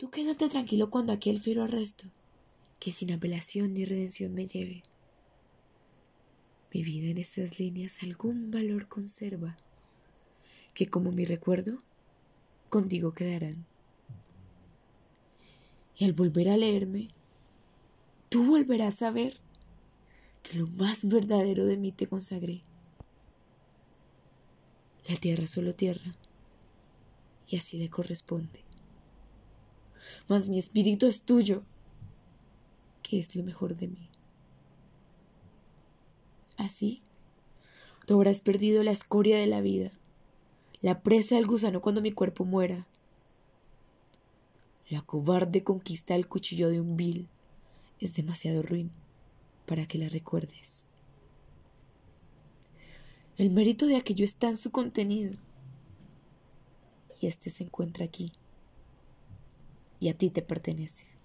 Tú quédate tranquilo cuando aquel fiero arresto, que sin apelación ni redención me lleve. Mi vida en estas líneas algún valor conserva, que como mi recuerdo, contigo quedarán. Y al volver a leerme, tú volverás a ver que lo más verdadero de mí te consagré. La tierra solo tierra, y así le corresponde. Mas mi espíritu es tuyo, que es lo mejor de mí. Así, tú habrás perdido la escoria de la vida, la presa del gusano cuando mi cuerpo muera. La cobarde conquista del cuchillo de un vil es demasiado ruin para que la recuerdes. El mérito de aquello está en su contenido. Y este se encuentra aquí. Y a ti te pertenece.